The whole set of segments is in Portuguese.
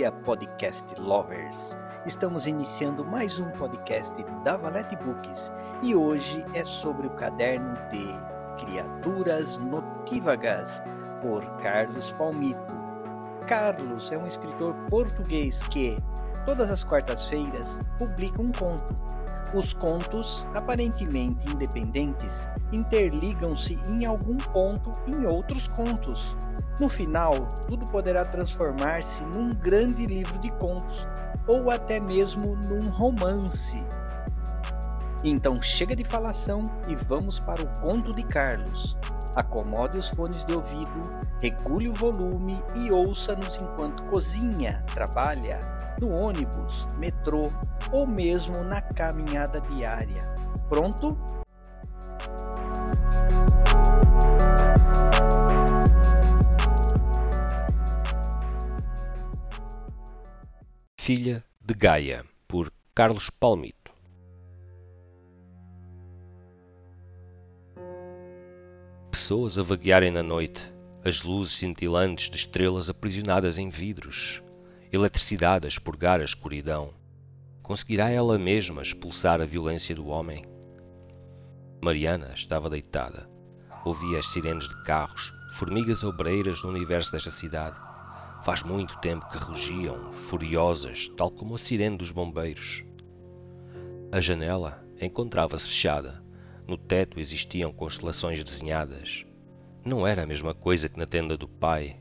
dia, podcast lovers! Estamos iniciando mais um podcast da Valete Books e hoje é sobre o caderno de Criaturas Notívagas por Carlos Palmito. Carlos é um escritor português que, todas as quartas-feiras, publica um conto. Os contos, aparentemente independentes, interligam-se em algum ponto em outros contos. No final, tudo poderá transformar-se num grande livro de contos ou até mesmo num romance. Então chega de falação e vamos para o conto de Carlos. Acomode os fones de ouvido, regule o volume e ouça-nos enquanto cozinha, trabalha, no ônibus, metrô ou mesmo na caminhada diária. Pronto? Filha de Gaia, por Carlos Palmito. Pessoas a vaguearem na noite, as luzes cintilantes de estrelas aprisionadas em vidros, eletricidade a expurgar a escuridão. Conseguirá ela mesma expulsar a violência do homem? Mariana estava deitada. Ouvia as sirenes de carros, formigas obreiras no universo desta cidade Faz muito tempo que rugiam, furiosas, tal como a sirene dos bombeiros. A janela encontrava-se fechada. No teto existiam constelações desenhadas. Não era a mesma coisa que na tenda do pai,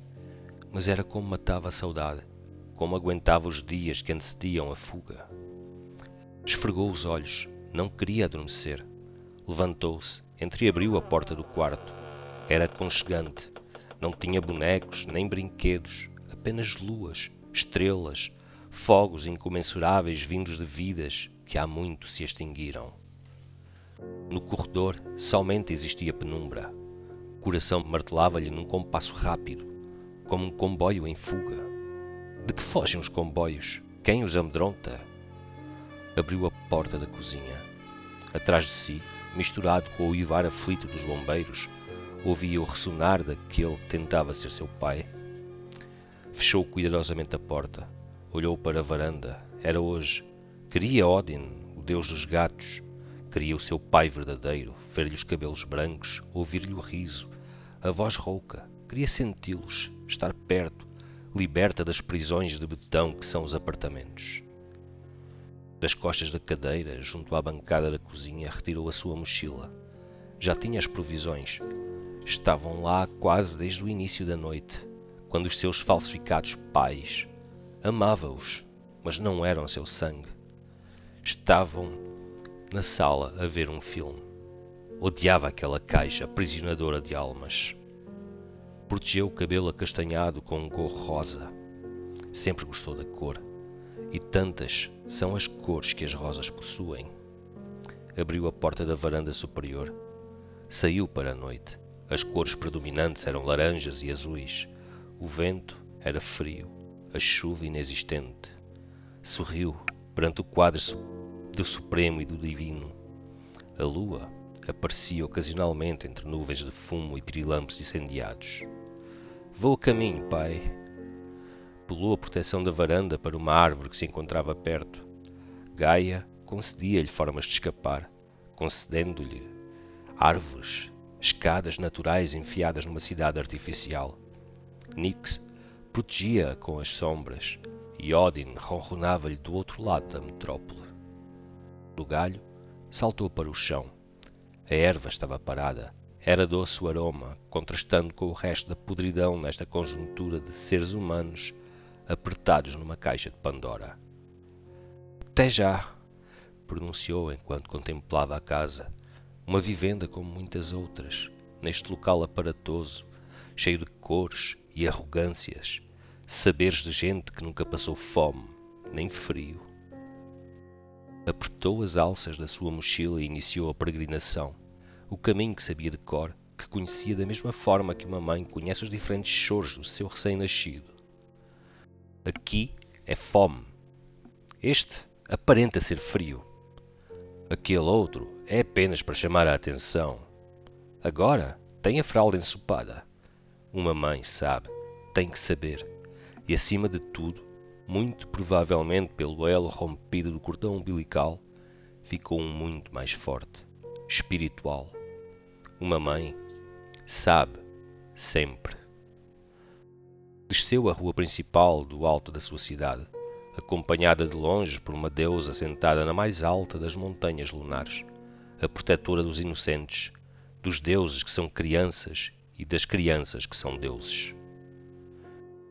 mas era como matava a saudade, como aguentava os dias que antecediam a fuga. Esfregou os olhos, não queria adormecer. Levantou-se, entreabriu a porta do quarto. Era aconchegante. Não tinha bonecos nem brinquedos, apenas luas, estrelas, fogos incomensuráveis vindos de vidas que há muito se extinguiram. No corredor somente existia penumbra. O coração martelava-lhe num compasso rápido, como um comboio em fuga. De que fogem os comboios? Quem os amedronta? Abriu a porta da cozinha. Atrás de si, misturado com o uivar aflito dos bombeiros, ouvia o ressonar daquele que tentava ser seu pai. Fechou cuidadosamente a porta. Olhou para a varanda. Era hoje. Queria Odin, o deus dos gatos. Queria o seu pai verdadeiro, ver-lhe os cabelos brancos, ouvir-lhe o riso, a voz rouca. Queria senti-los, estar perto, liberta das prisões de betão que são os apartamentos. Das costas da cadeira, junto à bancada da cozinha, retirou a sua mochila. Já tinha as provisões. Estavam lá quase desde o início da noite quando os seus falsificados pais amava-os, mas não eram seu sangue. Estavam na sala a ver um filme. Odiava aquela caixa aprisionadora de almas. Protegeu o cabelo acastanhado com um gorro rosa. Sempre gostou da cor. E tantas são as cores que as rosas possuem. Abriu a porta da varanda superior. Saiu para a noite. As cores predominantes eram laranjas e azuis o vento era frio, a chuva inexistente. Sorriu perante o quadro do Supremo e do Divino. A lua aparecia ocasionalmente entre nuvens de fumo e pirilampos incendiados. Vou a caminho, pai. Pulou a proteção da varanda para uma árvore que se encontrava perto. Gaia concedia-lhe formas de escapar, concedendo-lhe árvores, escadas naturais enfiadas numa cidade artificial. Nix protegia-a com as sombras e Odin ronronava-lhe do outro lado da metrópole. O galho saltou para o chão. A erva estava parada. Era doce o aroma, contrastando com o resto da podridão nesta conjuntura de seres humanos apertados numa caixa de Pandora. Até já! pronunciou enquanto contemplava a casa, uma vivenda como muitas outras, neste local aparatoso, cheio de cores e arrogâncias, saberes de gente que nunca passou fome nem frio. Apertou as alças da sua mochila e iniciou a peregrinação, o caminho que sabia de cor, que conhecia da mesma forma que uma mãe conhece os diferentes choros do seu recém-nascido. Aqui é fome. Este aparenta ser frio. Aquele outro é apenas para chamar a atenção. Agora tem a fralda ensopada. Uma mãe sabe, tem que saber. E acima de tudo, muito provavelmente pelo elo rompido do cordão umbilical, ficou um muito mais forte, espiritual. Uma mãe sabe sempre. Desceu a rua principal do alto da sua cidade, acompanhada de longe por uma deusa sentada na mais alta das montanhas lunares, a protetora dos inocentes, dos deuses que são crianças e das crianças que são deuses.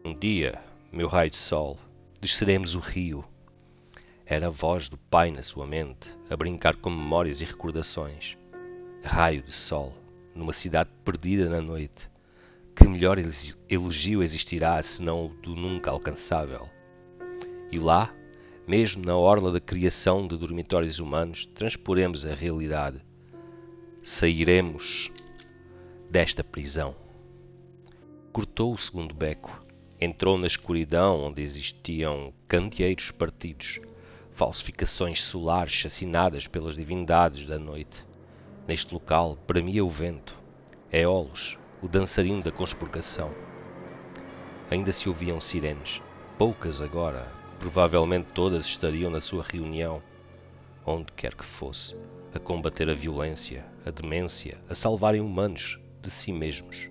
Um dia, meu raio de sol, desceremos o rio. Era a voz do pai na sua mente, a brincar com memórias e recordações. Raio de sol, numa cidade perdida na noite. Que melhor elogio existirá senão o do nunca alcançável? E lá, mesmo na orla da criação de dormitórios humanos, transporemos a realidade. Sairemos desta prisão. Cortou o segundo beco Entrou na escuridão onde existiam candeeiros partidos, falsificações solares chacinadas pelas divindades da noite. Neste local premia o vento, Éolos, o dançarino da conspurcação. Ainda se ouviam sirenes, poucas agora, provavelmente todas estariam na sua reunião, onde quer que fosse, a combater a violência, a demência, a salvarem humanos de si mesmos.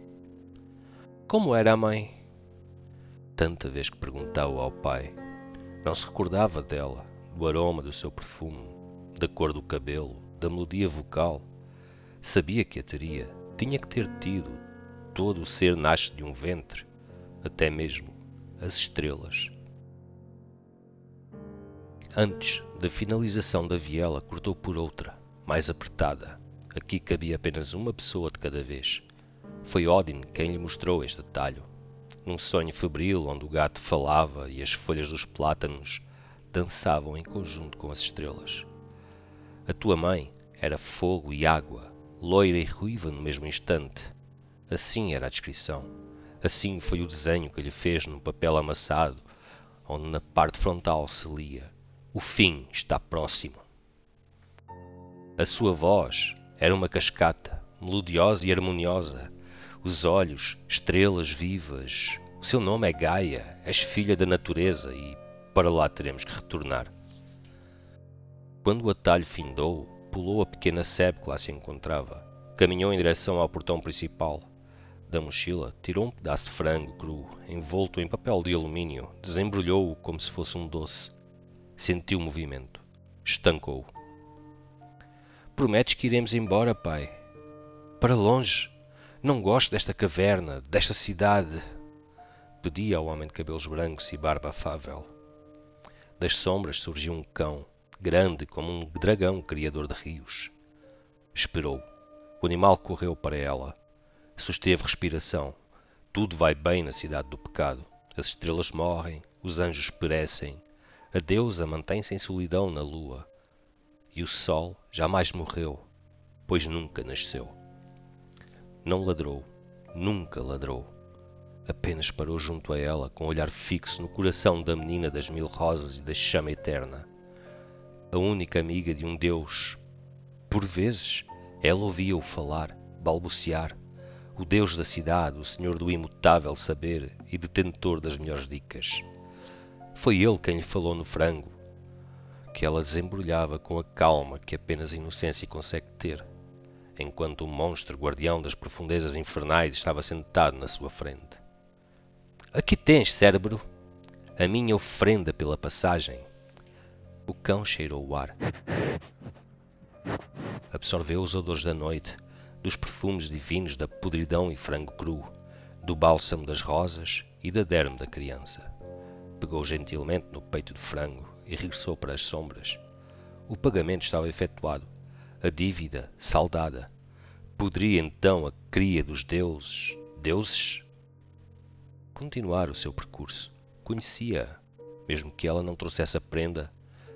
Como era a mãe? tanta vez que perguntava ao pai. Não se recordava dela, do aroma do seu perfume, da cor do cabelo, da melodia vocal. Sabia que a teria, tinha que ter tido. Todo o ser nasce de um ventre, até mesmo as estrelas. Antes da finalização da viela, cortou por outra, mais apertada. Aqui cabia apenas uma pessoa de cada vez. Foi Odin quem lhe mostrou este detalhe num sonho febril onde o gato falava e as folhas dos plátanos dançavam em conjunto com as estrelas. A tua mãe era fogo e água, loira e ruiva no mesmo instante. Assim era a descrição. Assim foi o desenho que lhe fez num papel amassado, onde na parte frontal se lia: O fim está próximo. A sua voz era uma cascata, melodiosa e harmoniosa, os olhos, estrelas vivas. O seu nome é Gaia, és filha da natureza e para lá teremos que retornar. Quando o atalho findou, pulou a pequena sebe que lá se encontrava. Caminhou em direção ao portão principal. Da mochila, tirou um pedaço de frango cru, envolto em papel de alumínio, desembrulhou-o como se fosse um doce. Sentiu o movimento. Estancou. Prometes que iremos embora, pai? Para longe, não gosto desta caverna, desta cidade. Pedia ao homem de cabelos brancos e barba afável. Das sombras surgiu um cão, grande como um dragão criador de rios. Esperou. O animal correu para ela. Susteve respiração. Tudo vai bem na cidade do pecado. As estrelas morrem, os anjos perecem. A deusa mantém-se em solidão na lua. E o sol jamais morreu, pois nunca nasceu. Não ladrou, nunca ladrou. Apenas parou junto a ela, com o olhar fixo no coração da menina das mil rosas e da chama eterna. A única amiga de um Deus. Por vezes, ela ouvia-o falar, balbuciar. O Deus da cidade, o Senhor do imutável saber e detentor das melhores dicas. Foi ele quem lhe falou no frango, que ela desembrulhava com a calma que apenas a inocência consegue ter enquanto o monstro guardião das profundezas infernais estava sentado na sua frente. Aqui tens, cérebro, a minha oferenda pela passagem. O cão cheirou o ar. Absorveu os odores da noite, dos perfumes divinos da podridão e frango cru, do bálsamo das rosas e da derme da criança. Pegou gentilmente no peito do frango e regressou para as sombras. O pagamento estava efetuado a dívida saldada. Poderia então a cria dos deuses, deuses, continuar o seu percurso. Conhecia, mesmo que ela não trouxesse a prenda,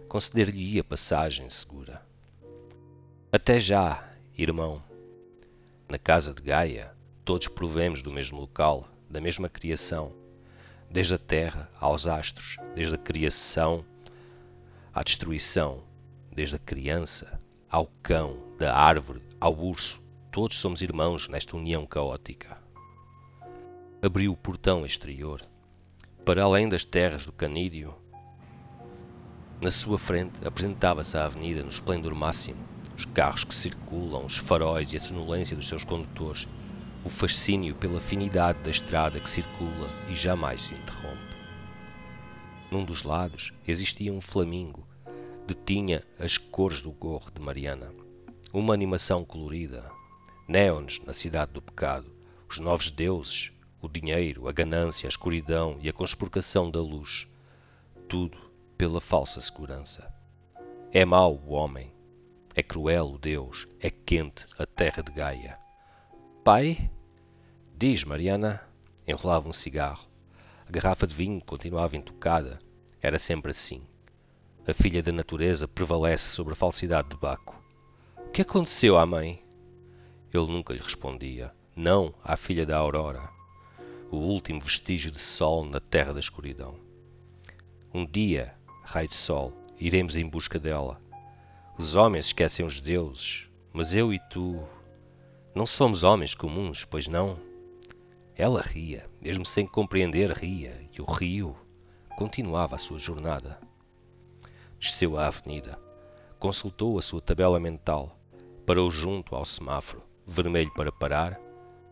conceder-lhe-ia passagem segura. Até já, irmão. Na casa de Gaia, todos provemos do mesmo local, da mesma criação, desde a terra aos astros, desde a criação à destruição, desde a criança ao cão, da árvore, ao urso, todos somos irmãos nesta união caótica. Abriu o portão exterior. Para além das terras do canídeo, Na sua frente apresentava-se a avenida no esplendor máximo, os carros que circulam, os faróis e a sonolência dos seus condutores, o fascínio pela afinidade da estrada que circula e jamais se interrompe. Num dos lados existia um flamingo, detinha as cores do gorro de Mariana. Uma animação colorida, néons na cidade do pecado, os novos deuses, o dinheiro, a ganância, a escuridão e a conspurcação da luz. Tudo pela falsa segurança. É mau o homem, é cruel o Deus, é quente a terra de Gaia. Pai? Diz, Mariana. Enrolava um cigarro. A garrafa de vinho continuava intocada. Era sempre assim. A filha da natureza prevalece sobre a falsidade de Baco. O que aconteceu à mãe? Ele nunca lhe respondia. Não à filha da aurora. O último vestígio de sol na terra da escuridão. Um dia, raio de sol, iremos em busca dela. Os homens esquecem os deuses, mas eu e tu não somos homens comuns, pois não? Ela ria, mesmo sem compreender, ria, e o rio continuava a sua jornada. Desceu a avenida, consultou a sua tabela mental, parou junto ao semáforo, vermelho para parar,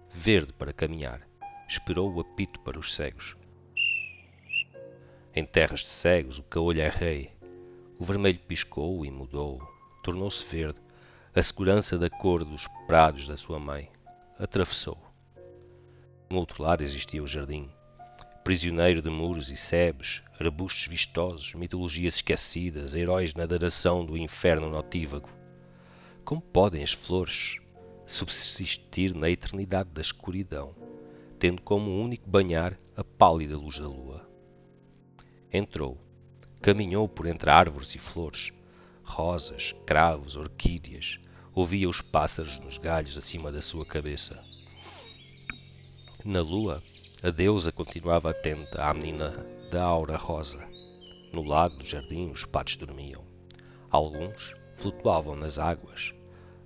verde para caminhar, esperou o apito para os cegos. Em terras de cegos o caolho é rei. O vermelho piscou e mudou, tornou-se verde, a segurança da cor dos prados da sua mãe. Atravessou. No outro lado existia o jardim, prisioneiro de muros e sebes, arbustos vistosos, mitologias esquecidas, heróis na adoração do inferno notívago. Como podem as flores subsistir na eternidade da escuridão, tendo como único banhar a pálida luz da lua? Entrou, caminhou por entre árvores e flores, rosas, cravos, orquídeas, ouvia os pássaros nos galhos acima da sua cabeça. Na lua, a deusa continuava atenta à menina da aura rosa. No lago do jardim, os patos dormiam. Alguns flutuavam nas águas.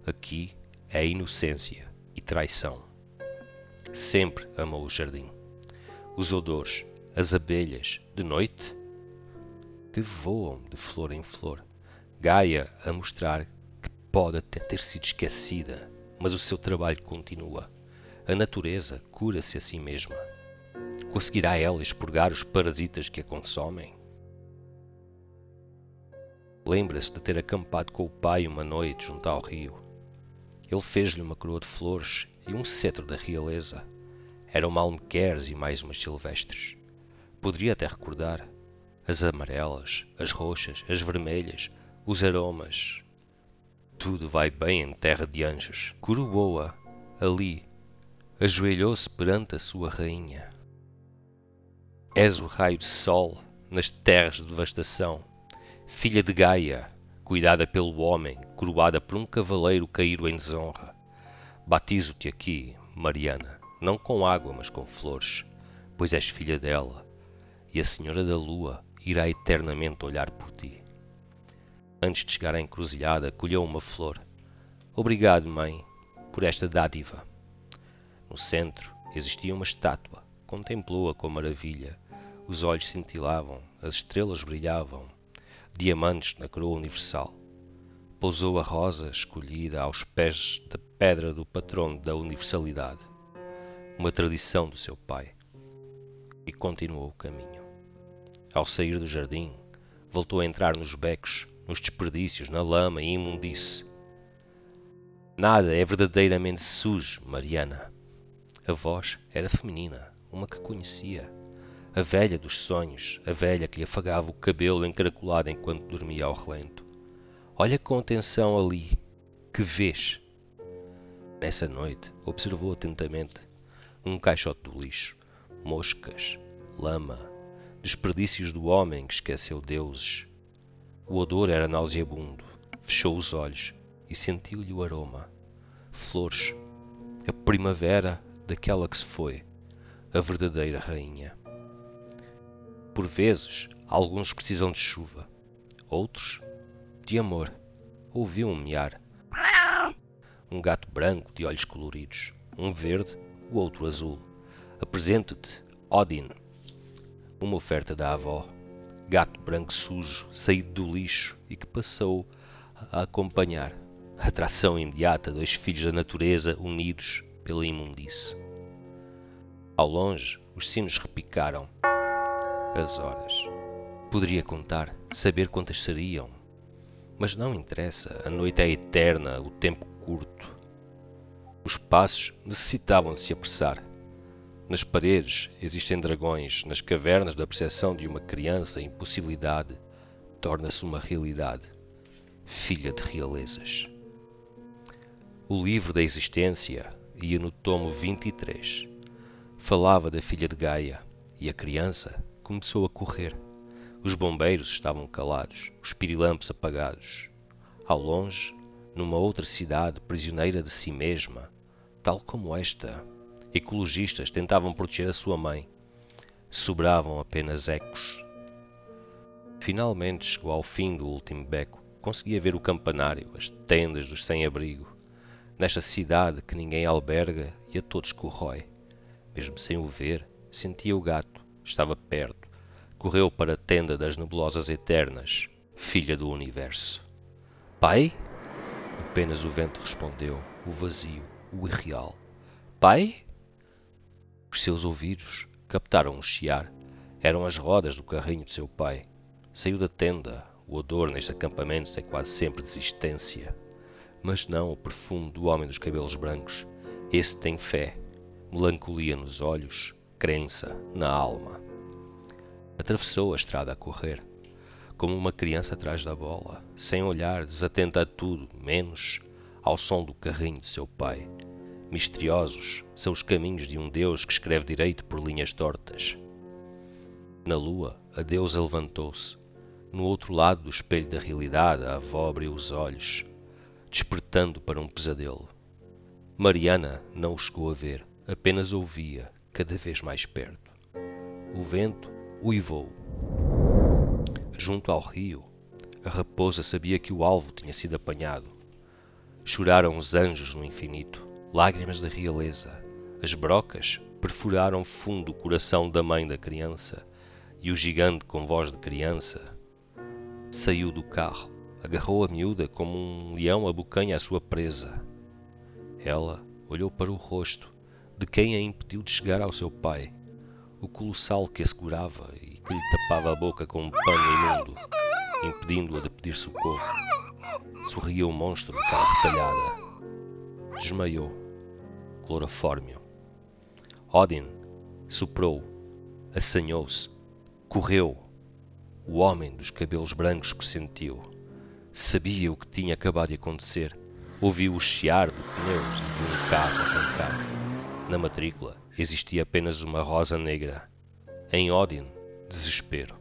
Aqui é inocência e traição. Sempre amou o jardim. Os odores, as abelhas, de noite, que voam de flor em flor. Gaia a mostrar que pode até ter sido esquecida, mas o seu trabalho continua. A natureza cura-se a si mesma. Conseguirá ela expurgar os parasitas que a consomem? Lembra-se de ter acampado com o pai uma noite junto ao rio. Ele fez-lhe uma coroa de flores e um cetro da realeza. Eram malmequeres e mais umas silvestres. Poderia até recordar as amarelas, as roxas, as vermelhas, os aromas. Tudo vai bem em terra de anjos. Coroou-a ali, ajoelhou-se perante a sua rainha. És o raio de sol nas terras de devastação, filha de Gaia, cuidada pelo homem, coroada por um cavaleiro caído em desonra. Batizo-te aqui, Mariana, não com água, mas com flores, pois és filha dela, e a Senhora da Lua irá eternamente olhar por ti. Antes de chegar à encruzilhada, colheu uma flor. Obrigado, mãe, por esta dádiva. No centro existia uma estátua. Contemplou-a com maravilha. Os olhos cintilavam, as estrelas brilhavam, diamantes na coroa universal. Pousou a rosa escolhida aos pés da pedra do patrono da universalidade, uma tradição do seu pai, e continuou o caminho. Ao sair do jardim, voltou a entrar nos becos, nos desperdícios, na lama e imundice. Nada é verdadeiramente sujo, Mariana. A voz era feminina, uma que conhecia. A velha dos sonhos, a velha que lhe afagava o cabelo encaracolado enquanto dormia ao relento. Olha com atenção ali. Que vês? Nessa noite, observou atentamente um caixote do lixo, moscas, lama, desperdícios do homem que esqueceu deuses. O odor era nauseabundo. Fechou os olhos e sentiu-lhe o aroma. Flores, a primavera daquela que se foi, a verdadeira rainha. Por vezes, alguns precisam de chuva, outros de amor. Ouviu um miar. Um gato branco de olhos coloridos, um verde, o outro azul. Apresento-te, Odin. Uma oferta da avó. gato branco sujo, saído do lixo e que passou a acompanhar. Atração imediata, dois filhos da natureza unidos pela imundície. Ao longe, os sinos repicaram. As horas. Poderia contar, saber quantas seriam. Mas não interessa, a noite é eterna, o tempo curto. Os passos necessitavam de se apressar. Nas paredes existem dragões, nas cavernas da percepção de uma criança, a impossibilidade torna-se uma realidade, filha de realezas. O livro da existência ia no tomo 23 Falava da filha de Gaia e a criança começou a correr. Os bombeiros estavam calados, os pirilampos apagados. Ao longe, numa outra cidade prisioneira de si mesma, tal como esta, ecologistas tentavam proteger a sua mãe. Sobravam apenas ecos. Finalmente chegou ao fim do último beco. Conseguia ver o campanário, as tendas dos sem-abrigo. Nesta cidade que ninguém alberga e a todos corrói. Mesmo sem o ver, sentia o gato. Estava perto. Correu para a tenda das nebulosas eternas, filha do universo. Pai? Apenas o vento respondeu, o vazio, o irreal. Pai? Os seus ouvidos captaram um chiar. Eram as rodas do carrinho de seu pai. Saiu da tenda. O odor nestes acampamentos é quase sempre desistência. Mas não o perfume do homem dos cabelos brancos. Esse tem fé, melancolia nos olhos, crença na alma. Atravessou a estrada a correr, como uma criança atrás da bola, sem olhar, desatenta a tudo, menos ao som do carrinho de seu pai. Misteriosos são os caminhos de um Deus que escreve direito por linhas tortas. Na lua, a deusa levantou-se. No outro lado do espelho da realidade, a avó abriu os olhos, despertando para um pesadelo. Mariana não o chegou a ver apenas ouvia, cada vez mais perto. O vento uivou. Junto ao rio, a raposa sabia que o alvo tinha sido apanhado. Choraram os anjos no infinito, lágrimas da realeza. As brocas perfuraram fundo o coração da mãe da criança, e o gigante com voz de criança saiu do carro, agarrou a miúda como um leão abocanha a sua presa. Ela olhou para o rosto de quem a impediu de chegar ao seu pai, o colossal que a segurava e que lhe tapava a boca com um pano imundo, impedindo-a de pedir socorro. Sorria o monstro de cara retalhada. Desmaiou, clorofórmio. Odin soprou, assanhou-se, correu. O homem dos cabelos brancos pressentiu. Sabia o que tinha acabado de acontecer. Ouviu o chiar de pneus e de um carro arrancar. Na matrícula existia apenas uma rosa negra. Em Odin, desespero.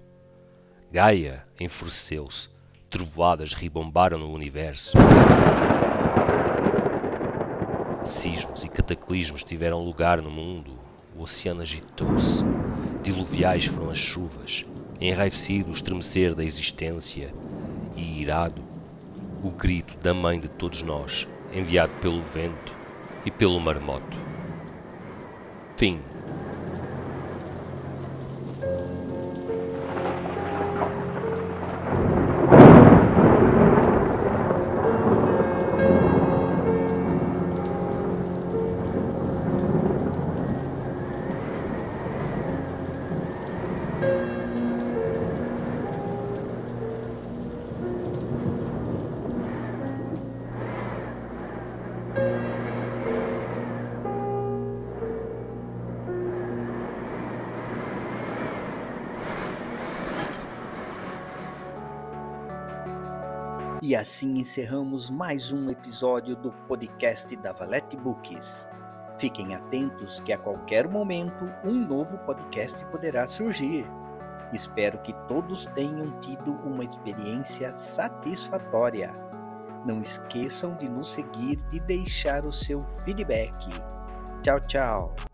Gaia enfureceu-se. Trovoadas ribombaram no universo. Sismos e cataclismos tiveram lugar no mundo. O oceano agitou-se. Diluviais foram as chuvas. Enraivecido o estremecer da existência. E irado, o grito da mãe de todos nós, enviado pelo vento e pelo marmoto. Fim. E assim encerramos mais um episódio do podcast da Valete Books. Fiquem atentos que a qualquer momento um novo podcast poderá surgir. Espero que todos tenham tido uma experiência satisfatória. Não esqueçam de nos seguir e deixar o seu feedback. Tchau, tchau!